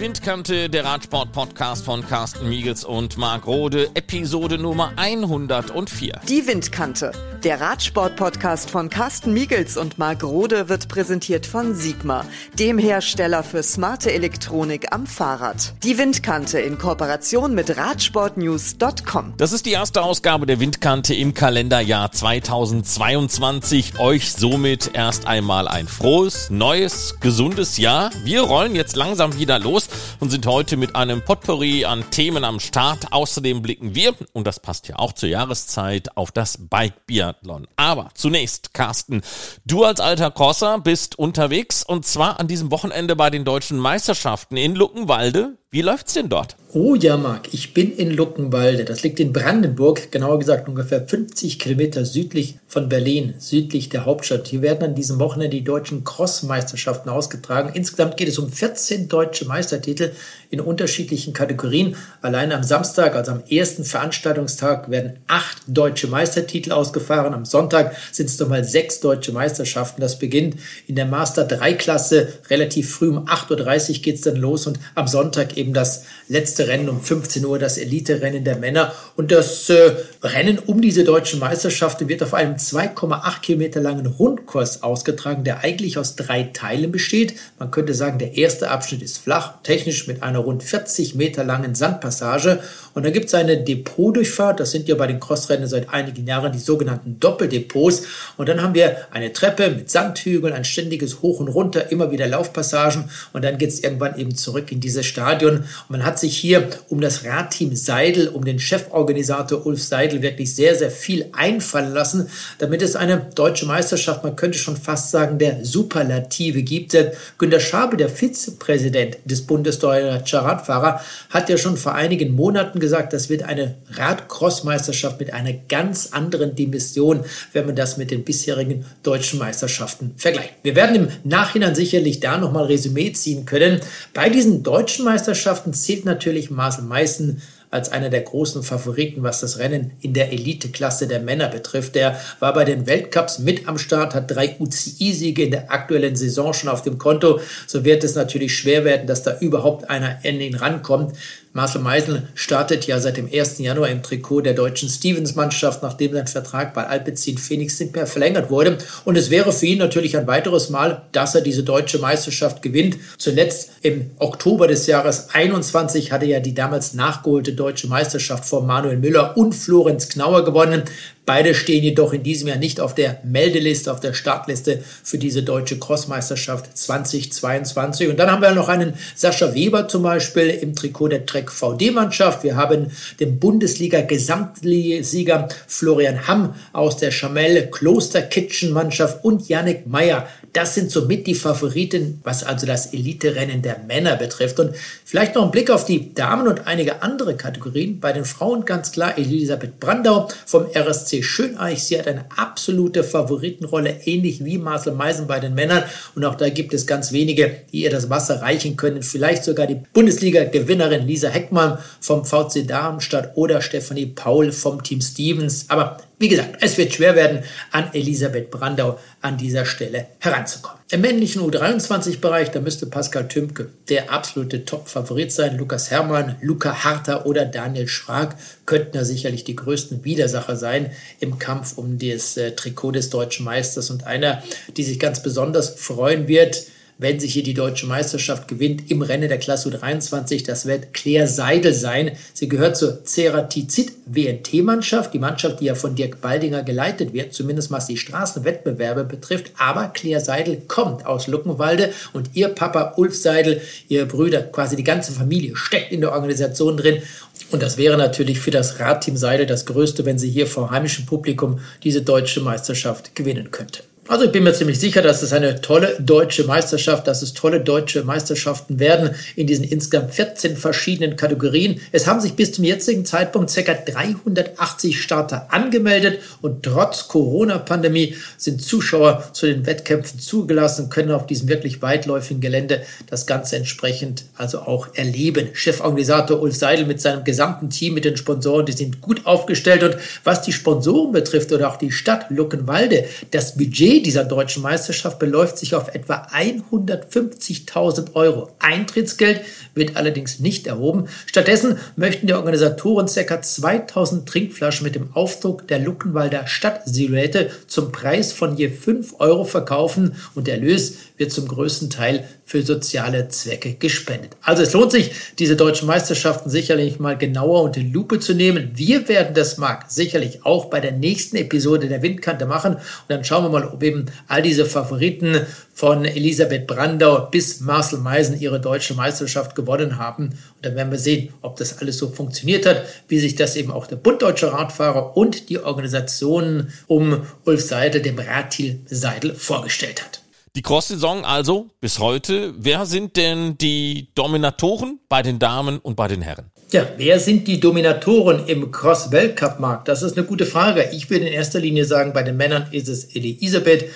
Die Windkante, der Radsport-Podcast von Carsten Miegels und Marc Rode, Episode Nummer 104. Die Windkante, der Radsport-Podcast von Carsten Miegels und Marc Rode wird präsentiert von Sigma, dem Hersteller für smarte Elektronik am Fahrrad. Die Windkante in Kooperation mit Radsportnews.com. Das ist die erste Ausgabe der Windkante im Kalenderjahr 2022. Euch somit erst einmal ein frohes, neues, gesundes Jahr. Wir rollen jetzt langsam wieder los los und sind heute mit einem Potpourri an Themen am Start. Außerdem blicken wir, und das passt ja auch zur Jahreszeit, auf das Bike Biathlon. Aber zunächst, Carsten, du als alter Crosser bist unterwegs und zwar an diesem Wochenende bei den deutschen Meisterschaften in Luckenwalde. Wie läuft's denn dort? Oh ja, Marc, ich bin in Luckenwalde. Das liegt in Brandenburg, genauer gesagt ungefähr 50 Kilometer südlich von Berlin, südlich der Hauptstadt. Hier werden an diesem Wochenende die deutschen Cross-Meisterschaften ausgetragen. Insgesamt geht es um 14 deutsche Meistertitel in unterschiedlichen Kategorien. Allein am Samstag, also am ersten Veranstaltungstag, werden acht deutsche Meistertitel ausgefahren. Am Sonntag sind es nochmal sechs deutsche Meisterschaften. Das beginnt in der Master 3 Klasse relativ früh um 8.30 Uhr geht es dann los und am Sonntag eben das letzte Rennen um 15 Uhr, das Elite-Rennen der Männer. Und das äh, Rennen um diese deutschen Meisterschaften wird auf einem 2,8 Kilometer langen Rundkurs ausgetragen, der eigentlich aus drei Teilen besteht. Man könnte sagen, der erste Abschnitt ist flach, technisch mit einer rund 40 Meter langen Sandpassage. Und dann gibt es eine Depotdurchfahrt. Das sind ja bei den Crossrennen seit einigen Jahren die sogenannten Doppeldepots. Und dann haben wir eine Treppe mit Sandhügeln, ein ständiges Hoch und Runter, immer wieder Laufpassagen. Und dann geht es irgendwann eben zurück in dieses Stadion. Und man hat sich hier um das Radteam Seidel, um den Cheforganisator Ulf Seidel wirklich sehr, sehr viel einfallen lassen, damit es eine deutsche Meisterschaft, man könnte schon fast sagen, der Superlative gibt. Günter Schabel, der Vizepräsident des Bundesdeutscher Radfahrer, hat ja schon vor einigen Monaten gesagt, das wird eine Radcross-Meisterschaft mit einer ganz anderen Dimension, wenn man das mit den bisherigen deutschen Meisterschaften vergleicht. Wir werden im Nachhinein sicherlich da nochmal Resümee ziehen können. Bei diesen deutschen Meisterschaften Meisterschaften zählt natürlich Marcel Meißen als einer der großen Favoriten, was das Rennen in der Eliteklasse der Männer betrifft. Der war bei den Weltcups mit am Start, hat drei UCI-Siege in der aktuellen Saison schon auf dem Konto. So wird es natürlich schwer werden, dass da überhaupt einer an ihn rankommt. Marcel Meisel startet ja seit dem 1. Januar im Trikot der deutschen Stevens-Mannschaft, nachdem sein Vertrag bei Alpecin Phoenix mehr verlängert wurde. Und es wäre für ihn natürlich ein weiteres Mal, dass er diese deutsche Meisterschaft gewinnt. Zuletzt im Oktober des Jahres 21 hatte ja die damals nachgeholte deutsche Meisterschaft vor Manuel Müller und Florenz Knauer gewonnen. Beide stehen jedoch in diesem Jahr nicht auf der Meldeliste, auf der Startliste für diese deutsche Crossmeisterschaft 2022. Und dann haben wir noch einen Sascha Weber zum Beispiel im Trikot der Trek VD-Mannschaft. Wir haben den Bundesliga-Gesamtsieger Florian Hamm aus der Chamelle Kloster Kitchen Mannschaft und Yannick Meyer das sind somit die Favoriten, was also das Elite-Rennen der Männer betrifft. Und vielleicht noch ein Blick auf die Damen und einige andere Kategorien. Bei den Frauen ganz klar Elisabeth Brandau vom RSC Schöneich. Sie hat eine absolute Favoritenrolle, ähnlich wie Marcel Meisen bei den Männern. Und auch da gibt es ganz wenige, die ihr das Wasser reichen können. Vielleicht sogar die Bundesliga-Gewinnerin Lisa Heckmann vom VC Darmstadt oder Stefanie Paul vom Team Stevens. Aber wie gesagt, es wird schwer werden, an Elisabeth Brandau an dieser Stelle heranzukommen. Im männlichen U23-Bereich, da müsste Pascal Tümke der absolute Top-Favorit sein. Lukas Herrmann, Luca Harter oder Daniel Schrag könnten da sicherlich die größten Widersacher sein im Kampf um das äh, Trikot des deutschen Meisters. Und einer, die sich ganz besonders freuen wird, wenn sich hier die deutsche Meisterschaft gewinnt im Rennen der Klasse U23. Das wird Claire Seidel sein. Sie gehört zur Ceratizid WNT-Mannschaft, die Mannschaft, die ja von Dirk Baldinger geleitet wird, zumindest was die Straßenwettbewerbe betrifft. Aber Claire Seidel kommt aus Luckenwalde und ihr Papa Ulf Seidel, ihre Brüder, quasi die ganze Familie steckt in der Organisation drin. Und das wäre natürlich für das Radteam Seidel das Größte, wenn sie hier vor heimischem Publikum diese deutsche Meisterschaft gewinnen könnte. Also ich bin mir ziemlich sicher, dass es eine tolle deutsche Meisterschaft, dass es tolle deutsche Meisterschaften werden in diesen insgesamt 14 verschiedenen Kategorien. Es haben sich bis zum jetzigen Zeitpunkt ca. 380 Starter angemeldet und trotz Corona-Pandemie sind Zuschauer zu den Wettkämpfen zugelassen, können auf diesem wirklich weitläufigen Gelände das Ganze entsprechend also auch erleben. Cheforganisator Ulf Seidel mit seinem gesamten Team, mit den Sponsoren, die sind gut aufgestellt und was die Sponsoren betrifft oder auch die Stadt Luckenwalde, das Budget Dieser deutschen Meisterschaft beläuft sich auf etwa 150.000 Euro. Eintrittsgeld wird allerdings nicht erhoben. Stattdessen möchten die Organisatoren ca. 2000 Trinkflaschen mit dem Aufdruck der Luckenwalder Stadtsilhouette zum Preis von je 5 Euro verkaufen und der Erlös wird zum größten Teil für soziale Zwecke gespendet. Also es lohnt sich, diese deutschen Meisterschaften sicherlich mal genauer unter die Lupe zu nehmen. Wir werden das, Marc, sicherlich auch bei der nächsten Episode der Windkante machen. Und dann schauen wir mal, ob eben all diese Favoriten von Elisabeth Brandau bis Marcel Meisen ihre deutsche Meisterschaft gewonnen haben. Und dann werden wir sehen, ob das alles so funktioniert hat, wie sich das eben auch der Bund Deutscher Radfahrer und die Organisationen um Ulf Seidel, dem Radtil Seidel, vorgestellt hat. Die Cross-Saison also bis heute. Wer sind denn die Dominatoren bei den Damen und bei den Herren? Ja, wer sind die Dominatoren im Cross-Weltcup-Markt? Das ist eine gute Frage. Ich würde in erster Linie sagen, bei den Männern ist es Elisabeth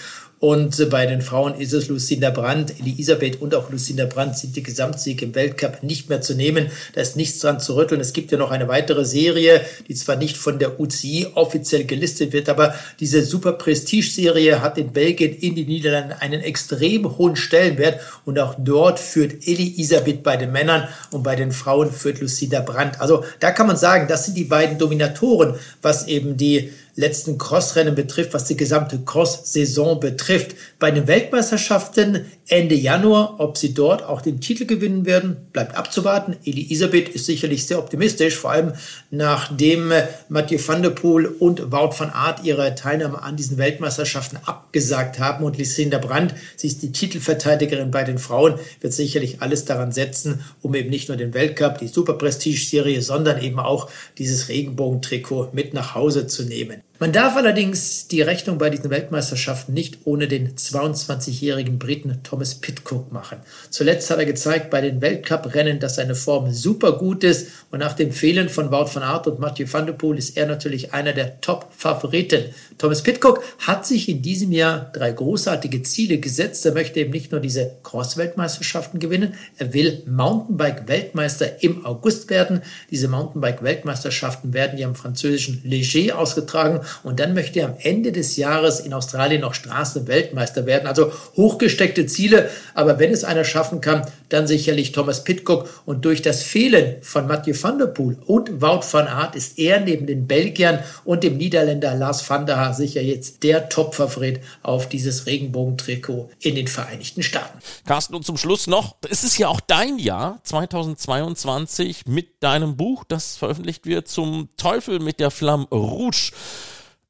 und bei den Frauen ist es Lucinda Brandt. Elisabeth und auch Lucinda Brandt sind die Gesamtsiege im Weltcup nicht mehr zu nehmen. Da ist nichts dran zu rütteln. Es gibt ja noch eine weitere Serie, die zwar nicht von der UCI offiziell gelistet wird, aber diese super Prestige-Serie hat in Belgien, in den Niederlanden einen extrem hohen Stellenwert. Und auch dort führt Elisabeth bei den Männern und bei den Frauen führt Lucinda Brandt. Also da kann man sagen, das sind die beiden Dominatoren, was eben die letzten Crossrennen betrifft, was die gesamte Cross-Saison betrifft. Bei den Weltmeisterschaften Ende Januar, ob sie dort auch den Titel gewinnen werden, bleibt abzuwarten. Elisabeth ist sicherlich sehr optimistisch, vor allem nachdem Mathieu van der Poel und Wout van Aert ihre Teilnahme an diesen Weltmeisterschaften abgesagt haben und Lucinda Brandt, sie ist die Titelverteidigerin bei den Frauen, wird sicherlich alles daran setzen, um eben nicht nur den Weltcup, die Super Prestige Serie, sondern eben auch dieses Regenbogentrikot mit nach Hause zu nehmen. Man darf allerdings die Rechnung bei diesen Weltmeisterschaften nicht ohne den 22-jährigen Briten Thomas Pitcock machen. Zuletzt hat er gezeigt bei den Weltcuprennen, dass seine Form super gut ist und nach dem Fehlen von Wout van Aert und Mathieu van der Poel ist er natürlich einer der Top-Favoriten. Thomas Pitcock hat sich in diesem Jahr drei großartige Ziele gesetzt. Er möchte eben nicht nur diese Cross-Weltmeisterschaften gewinnen, er will Mountainbike-Weltmeister im August werden. Diese Mountainbike-Weltmeisterschaften werden ja im französischen Leger ausgetragen und dann möchte er am Ende des Jahres in Australien noch Straßenweltmeister werden. Also hochgesteckte Ziele, aber wenn es einer schaffen kann, dann sicherlich Thomas Pitcock. Und durch das Fehlen von Mathieu van der Poel und Wout van Aert ist er neben den Belgiern und dem Niederländer Lars van der Haar sicher jetzt der Top-Favorit auf dieses Regenbogentrikot in den Vereinigten Staaten. Carsten, und zum Schluss noch, es ist ja auch dein Jahr 2022 mit deinem Buch, das veröffentlicht wird zum Teufel mit der Flamme Rouge.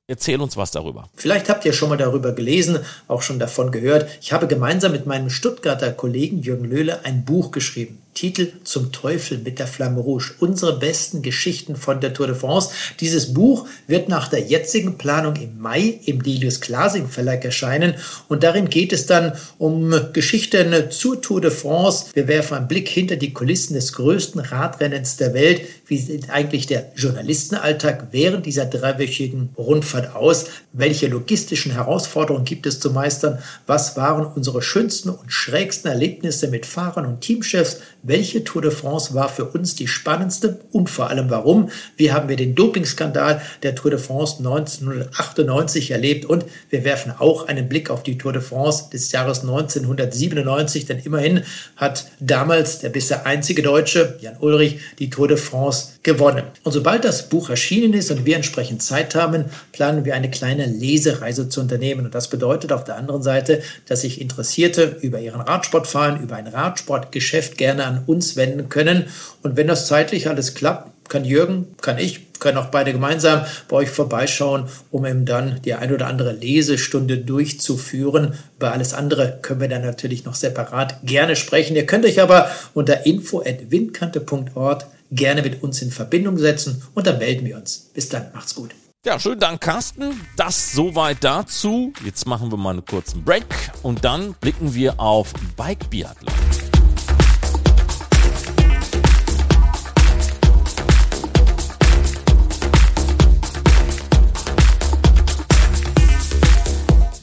Erzähl uns was darüber. Vielleicht habt ihr schon mal darüber gelesen, auch schon davon gehört. Ich habe gemeinsam mit meinem Stuttgarter Kollegen Jürgen Löhle ein Buch geschrieben. Titel Zum Teufel mit der Flamme Rouge. Unsere besten Geschichten von der Tour de France. Dieses Buch wird nach der jetzigen Planung im Mai im Delius Glasing Verlag erscheinen. Und darin geht es dann um Geschichten zur Tour de France. Wir werfen einen Blick hinter die Kulissen des größten Radrennens der Welt. Wie sieht eigentlich der Journalistenalltag während dieser dreiwöchigen Rundfahrt aus? Welche logistischen Herausforderungen gibt es zu meistern? Was waren unsere schönsten und schrägsten Erlebnisse mit Fahrern und Teamchefs? Welche Tour de France war für uns die spannendste und vor allem warum. Wie haben wir den Dopingskandal der Tour de France 1998 erlebt und wir werfen auch einen Blick auf die Tour de France des Jahres 1997, denn immerhin hat damals der bisher einzige Deutsche, Jan Ulrich, die Tour de France gewonnen. Und sobald das Buch erschienen ist und wir entsprechend Zeit haben, planen wir eine kleine Lesereise zu unternehmen. Und das bedeutet auf der anderen Seite, dass sich Interessierte über ihren Radsport fahren, über ein Radsportgeschäft gerne an uns wenden können. Und wenn das zeitlich alles klappt, kann Jürgen, kann ich, können auch beide gemeinsam bei euch vorbeischauen, um eben dann die ein oder andere Lesestunde durchzuführen. Über alles andere können wir dann natürlich noch separat gerne sprechen. Ihr könnt euch aber unter info.windkante.ort gerne mit uns in Verbindung setzen und dann melden wir uns. Bis dann, macht's gut. Ja, schönen Dank, Carsten. Das soweit dazu. Jetzt machen wir mal einen kurzen Break und dann blicken wir auf Bike Biathlon.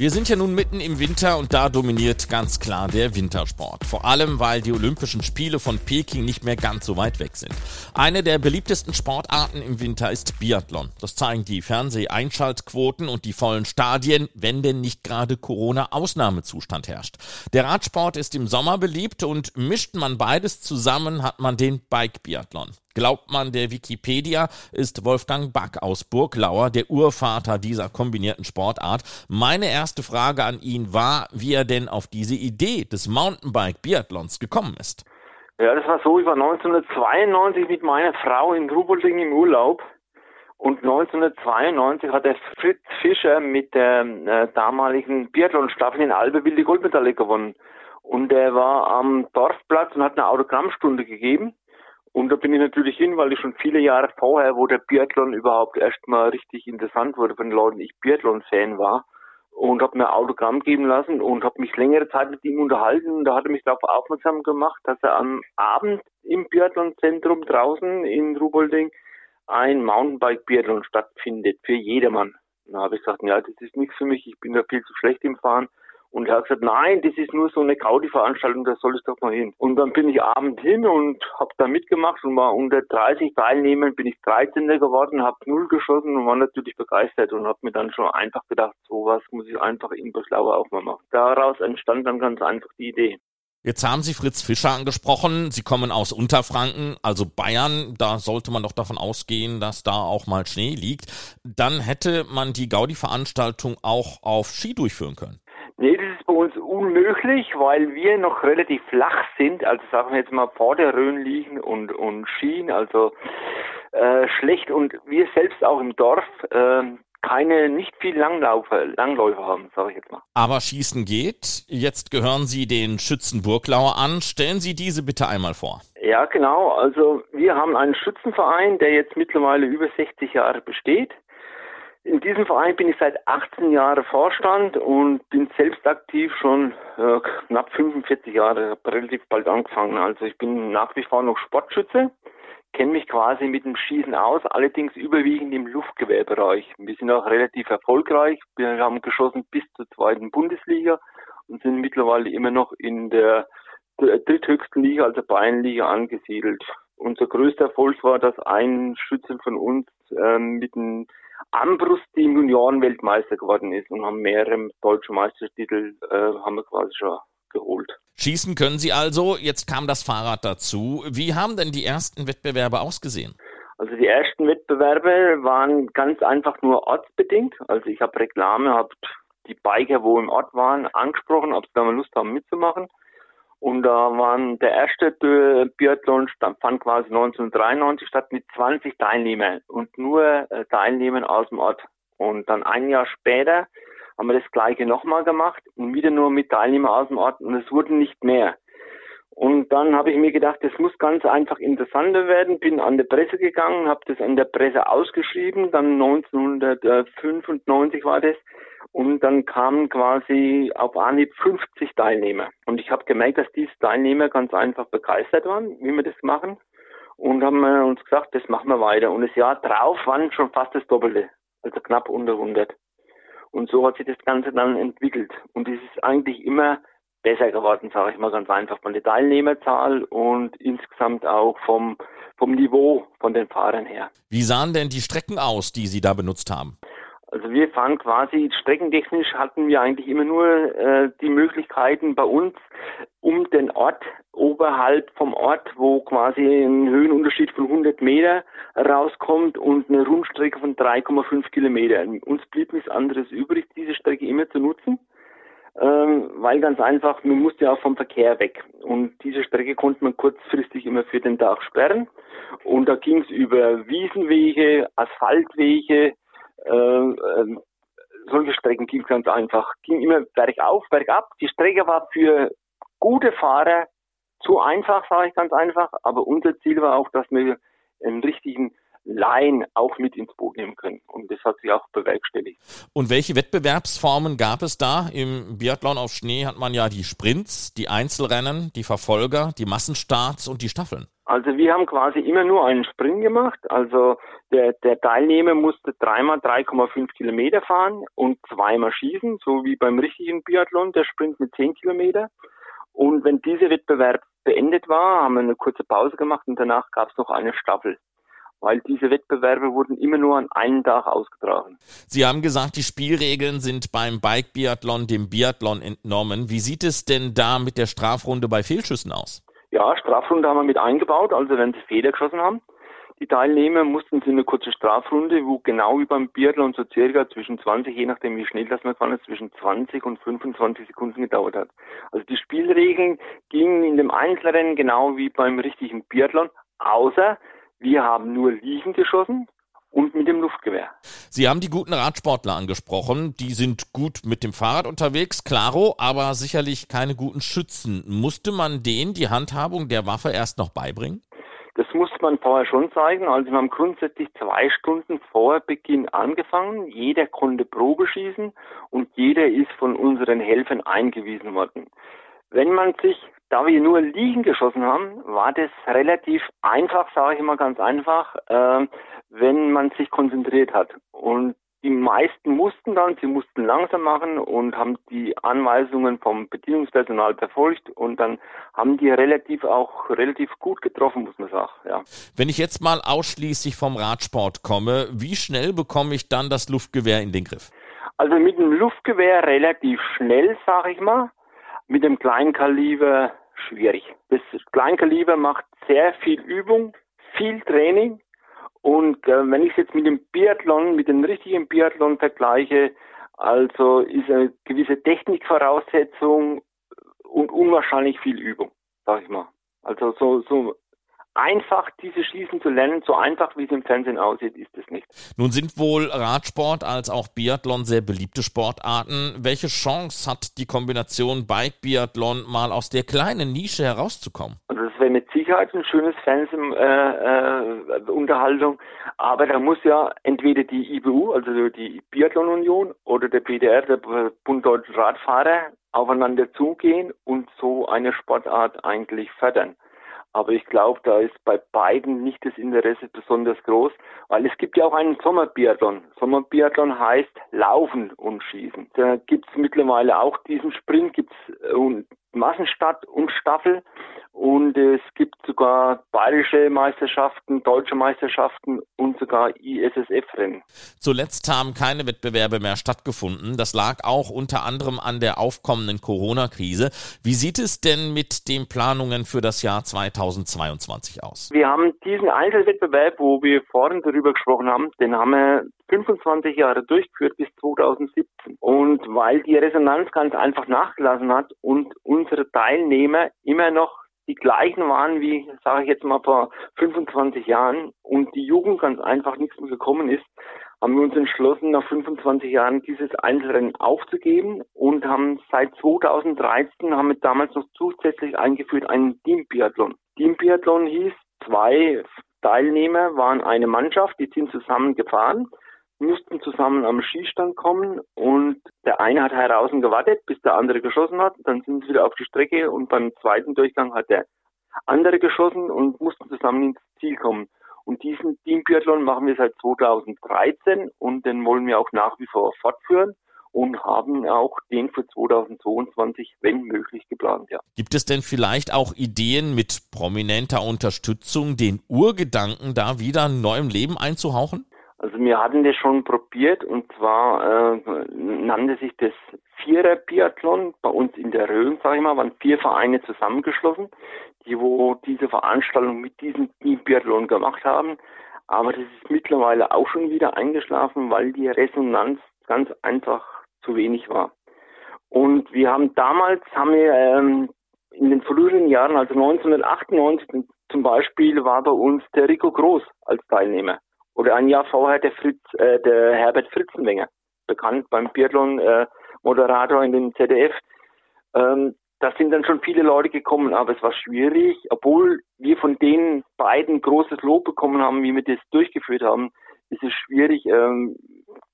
Wir sind ja nun mitten im Winter und da dominiert ganz klar der Wintersport. Vor allem, weil die Olympischen Spiele von Peking nicht mehr ganz so weit weg sind. Eine der beliebtesten Sportarten im Winter ist Biathlon. Das zeigen die Fernseheinschaltquoten und die vollen Stadien, wenn denn nicht gerade Corona-Ausnahmezustand herrscht. Der Radsport ist im Sommer beliebt und mischt man beides zusammen, hat man den Bike-Biathlon. Glaubt man der Wikipedia, ist Wolfgang Back aus Burglauer der Urvater dieser kombinierten Sportart. Meine erste Frage an ihn war, wie er denn auf diese Idee des Mountainbike-Biathlons gekommen ist. Ja, das war so, ich war 1992 mit meiner Frau in Rubelding im Urlaub und 1992 hat der Fritz Fischer mit der äh, damaligen Biathlon-Staffel in Albeville die Goldmedaille gewonnen. Und er war am Dorfplatz und hat eine Autogrammstunde gegeben. Und da bin ich natürlich hin, weil ich schon viele Jahre vorher, wo der Biathlon überhaupt erstmal richtig interessant wurde von den Leuten, ich Biathlon-Fan war und habe mir Autogramm geben lassen und habe mich längere Zeit mit ihm unterhalten. Und da hat er mich darauf aufmerksam gemacht, dass er am Abend im Biathlon-Zentrum draußen in Rubolding ein Mountainbike-Biathlon stattfindet für jedermann. Da habe ich gesagt, ja, das ist nichts für mich, ich bin da viel zu schlecht im Fahren. Und er hat gesagt, nein, das ist nur so eine Gaudi-Veranstaltung, da soll ich doch mal hin. Und dann bin ich abends hin und habe da mitgemacht und war unter 30 Teilnehmern, bin ich 13. geworden, habe null geschossen und war natürlich begeistert und habe mir dann schon einfach gedacht, sowas muss ich einfach in Böslauer auch mal machen. Daraus entstand dann ganz einfach die Idee. Jetzt haben Sie Fritz Fischer angesprochen. Sie kommen aus Unterfranken, also Bayern. Da sollte man doch davon ausgehen, dass da auch mal Schnee liegt. Dann hätte man die Gaudi-Veranstaltung auch auf Ski durchführen können. Nee, das ist bei uns unmöglich, weil wir noch relativ flach sind. Also sagen wir jetzt mal vor der Rhön liegen und, und Skien, also äh, schlecht. Und wir selbst auch im Dorf äh, keine, nicht viel Langlaufer, Langläufer haben, sage ich jetzt mal. Aber Schießen geht. Jetzt gehören Sie den Schützenburglauer an. Stellen Sie diese bitte einmal vor. Ja, genau. Also wir haben einen Schützenverein, der jetzt mittlerweile über 60 Jahre besteht. In diesem Verein bin ich seit 18 Jahren Vorstand und bin selbst aktiv schon äh, knapp 45 Jahre, relativ bald angefangen. Also ich bin nach wie vor noch Sportschütze, kenne mich quasi mit dem Schießen aus, allerdings überwiegend im Luftgewehrbereich. Wir sind auch relativ erfolgreich. Wir haben geschossen bis zur zweiten Bundesliga und sind mittlerweile immer noch in der dritthöchsten Liga, also Bayernliga, angesiedelt. Unser größter Erfolg war, dass ein Schütze von uns ähm, mit einem Ambrust, im Juniorenweltmeister geworden ist und haben mehrere deutsche Meistertitel, äh, haben wir quasi schon geholt. Schießen können Sie also, jetzt kam das Fahrrad dazu. Wie haben denn die ersten Wettbewerbe ausgesehen? Also die ersten Wettbewerbe waren ganz einfach nur ortsbedingt. Also ich habe Reklame, habe die Biker, wo im Ort waren, angesprochen, ob sie da mal Lust haben mitzumachen. Und da waren der erste Biathlon fand quasi 1993 statt mit 20 Teilnehmern und nur äh, Teilnehmern aus dem Ort. Und dann ein Jahr später haben wir das gleiche nochmal gemacht und wieder nur mit Teilnehmern aus dem Ort und es wurden nicht mehr. Und dann habe ich mir gedacht, das muss ganz einfach interessanter werden, bin an der Presse gegangen, habe das an der Presse ausgeschrieben, dann 1995 war das, und dann kamen quasi auf Anhieb 50 Teilnehmer. Und ich habe gemerkt, dass diese Teilnehmer ganz einfach begeistert waren, wie wir das machen. Und haben uns gesagt, das machen wir weiter. Und das Jahr drauf waren schon fast das Doppelte. Also knapp unter 100. Und so hat sich das Ganze dann entwickelt. Und es ist eigentlich immer besser geworden, sage ich mal ganz einfach, von der Teilnehmerzahl und insgesamt auch vom, vom Niveau von den Fahrern her. Wie sahen denn die Strecken aus, die Sie da benutzt haben? Also wir fahren quasi streckentechnisch hatten wir eigentlich immer nur äh, die Möglichkeiten bei uns um den Ort oberhalb vom Ort, wo quasi ein Höhenunterschied von 100 Meter rauskommt und eine Rundstrecke von 3,5 Kilometer. Uns blieb nichts anderes übrig, diese Strecke immer zu nutzen, ähm, weil ganz einfach, man musste ja auch vom Verkehr weg. Und diese Strecke konnte man kurzfristig immer für den Tag sperren. Und da ging es über Wiesenwege, Asphaltwege, solche Strecken ging ganz einfach. Ging immer bergauf, bergab. Die Strecke war für gute Fahrer zu einfach, sage ich ganz einfach. Aber unser Ziel war auch, dass wir einen richtigen Line auch mit ins Boot nehmen können. Und das hat sich auch bewerkstelligt. Und welche Wettbewerbsformen gab es da? Im Biathlon auf Schnee hat man ja die Sprints, die Einzelrennen, die Verfolger, die Massenstarts und die Staffeln. Also wir haben quasi immer nur einen Sprint gemacht. Also der, der Teilnehmer musste dreimal 3,5 Kilometer fahren und zweimal schießen, so wie beim richtigen Biathlon, der Sprint mit 10 Kilometer. Und wenn dieser Wettbewerb beendet war, haben wir eine kurze Pause gemacht und danach gab es noch eine Staffel weil diese Wettbewerbe wurden immer nur an einem Tag ausgetragen. Sie haben gesagt, die Spielregeln sind beim Bike-Biathlon dem Biathlon entnommen. Wie sieht es denn da mit der Strafrunde bei Fehlschüssen aus? Ja, Strafrunde haben wir mit eingebaut, also wenn sie Fehler geschossen haben. Die Teilnehmer mussten sie eine kurze Strafrunde, wo genau wie beim Biathlon so circa zwischen 20, je nachdem wie schnell das man gefahren ist, zwischen 20 und 25 Sekunden gedauert hat. Also die Spielregeln gingen in dem Einzelrennen genau wie beim richtigen Biathlon, außer wir haben nur liegen geschossen und mit dem Luftgewehr. Sie haben die guten Radsportler angesprochen. Die sind gut mit dem Fahrrad unterwegs, klaro, aber sicherlich keine guten Schützen. Musste man denen die Handhabung der Waffe erst noch beibringen? Das musste man vorher schon zeigen. Also wir haben grundsätzlich zwei Stunden vor Beginn angefangen. Jeder konnte Probe schießen und jeder ist von unseren Helfern eingewiesen worden. Wenn man sich da wir nur liegen geschossen haben, war das relativ einfach, sage ich mal ganz einfach, äh, wenn man sich konzentriert hat. Und die meisten mussten dann, sie mussten langsam machen und haben die Anweisungen vom Bedienungspersonal befolgt und dann haben die relativ auch relativ gut getroffen, muss man sagen, ja. Wenn ich jetzt mal ausschließlich vom Radsport komme, wie schnell bekomme ich dann das Luftgewehr in den Griff? Also mit dem Luftgewehr relativ schnell, sage ich mal. Mit dem Kleinkaliber schwierig. Das Kleinkaliber macht sehr viel Übung, viel Training und äh, wenn ich es jetzt mit dem Biathlon, mit dem richtigen Biathlon vergleiche, also ist eine gewisse Technikvoraussetzung und unwahrscheinlich viel Übung, sag ich mal. Also so, so einfach diese Schießen zu lernen, so einfach wie es im Fernsehen aussieht, ist es nicht. Nun sind wohl Radsport als auch Biathlon sehr beliebte Sportarten. Welche Chance hat die Kombination Bike-Biathlon mal aus der kleinen Nische herauszukommen? Also das wäre mit Sicherheit ein schönes Fernsehenunterhaltung, äh, äh, aber da muss ja entweder die IBU, also die Biathlon-Union oder der BDR, der Bund Deutscher Radfahrer, aufeinander zugehen und so eine Sportart eigentlich fördern. Aber ich glaube, da ist bei beiden nicht das Interesse besonders groß, weil es gibt ja auch einen Sommerbiathlon. Sommerbiathlon heißt Laufen und Schießen. Da gibt es mittlerweile auch diesen Sprint, gibt es Massenstadt und Staffel. Und es gibt sogar bayerische Meisterschaften, deutsche Meisterschaften und sogar ISSF-Rennen. Zuletzt haben keine Wettbewerbe mehr stattgefunden. Das lag auch unter anderem an der aufkommenden Corona-Krise. Wie sieht es denn mit den Planungen für das Jahr 2022 aus? Wir haben diesen Einzelwettbewerb, wo wir vorhin darüber gesprochen haben, den haben wir 25 Jahre durchgeführt bis 2017. Und weil die Resonanz ganz einfach nachgelassen hat und unsere Teilnehmer immer noch die gleichen waren wie, sage ich jetzt mal, vor 25 Jahren und die Jugend ganz einfach nichts mehr gekommen ist, haben wir uns entschlossen, nach 25 Jahren dieses Einzelrennen aufzugeben und haben seit 2013 haben wir damals noch zusätzlich eingeführt einen Team-Biathlon. Team-Biathlon hieß, zwei Teilnehmer waren eine Mannschaft, die sind zusammen gefahren mussten zusammen am Skistand kommen und der eine hat draußen gewartet, bis der andere geschossen hat. Dann sind sie wieder auf die Strecke und beim zweiten Durchgang hat der andere geschossen und mussten zusammen ins Ziel kommen. Und diesen Teambiathlon machen wir seit 2013 und den wollen wir auch nach wie vor fortführen und haben auch den für 2022, wenn möglich, geplant, ja. Gibt es denn vielleicht auch Ideen mit prominenter Unterstützung, den Urgedanken da wieder neuem Leben einzuhauchen? Also wir hatten das schon probiert und zwar äh, nannte sich das Vierer Biathlon bei uns in der Rhön, sage ich mal, waren vier Vereine zusammengeschlossen, die wo diese Veranstaltung mit diesem Biathlon gemacht haben. Aber das ist mittlerweile auch schon wieder eingeschlafen, weil die Resonanz ganz einfach zu wenig war. Und wir haben damals, haben wir ähm, in den früheren Jahren, also 1998 zum Beispiel, war bei uns der Rico Groß als Teilnehmer. Oder ein Jahr vorher der Fritz, äh, der Herbert Fritzenwenger, bekannt beim Biathlon, äh, Moderator in dem ZDF. Ähm, da sind dann schon viele Leute gekommen, aber es war schwierig, obwohl wir von den beiden großes Lob bekommen haben, wie wir das durchgeführt haben, ist es schwierig, ähm,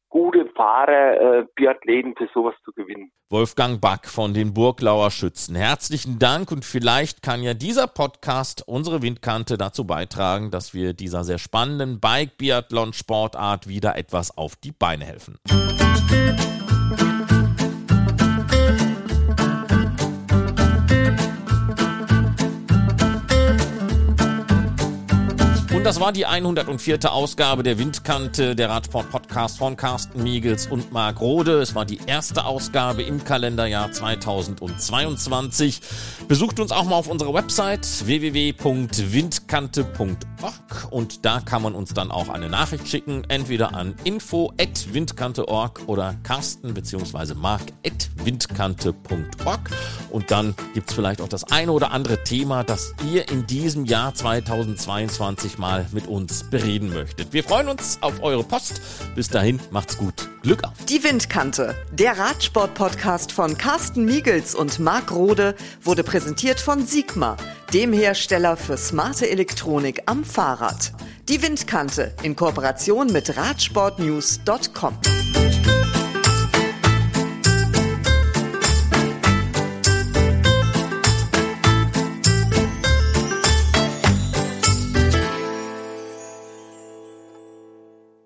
gute Fahrer, äh, Biathleten für sowas zu gewinnen. Wolfgang Back von den Burglauer Schützen. Herzlichen Dank und vielleicht kann ja dieser Podcast unsere Windkante dazu beitragen, dass wir dieser sehr spannenden Bike-Biathlon-Sportart wieder etwas auf die Beine helfen. Das war die 104. Ausgabe der Windkante, der Radsport-Podcast von Carsten Miegels und Marc Rode. Es war die erste Ausgabe im Kalenderjahr 2022. Besucht uns auch mal auf unserer Website www.windkante.org und da kann man uns dann auch eine Nachricht schicken, entweder an info.windkante.org oder Carsten bzw. mark.windkante.org und dann gibt es vielleicht auch das eine oder andere Thema, das ihr in diesem Jahr 2022 mal mit uns bereden möchtet. Wir freuen uns auf eure Post. Bis dahin, macht's gut. Glück auf. Die Windkante, der Radsport-Podcast von Carsten Miegels und Marc Rode, wurde präsentiert von Sigma, dem Hersteller für smarte Elektronik am Fahrrad. Die Windkante in Kooperation mit Radsportnews.com.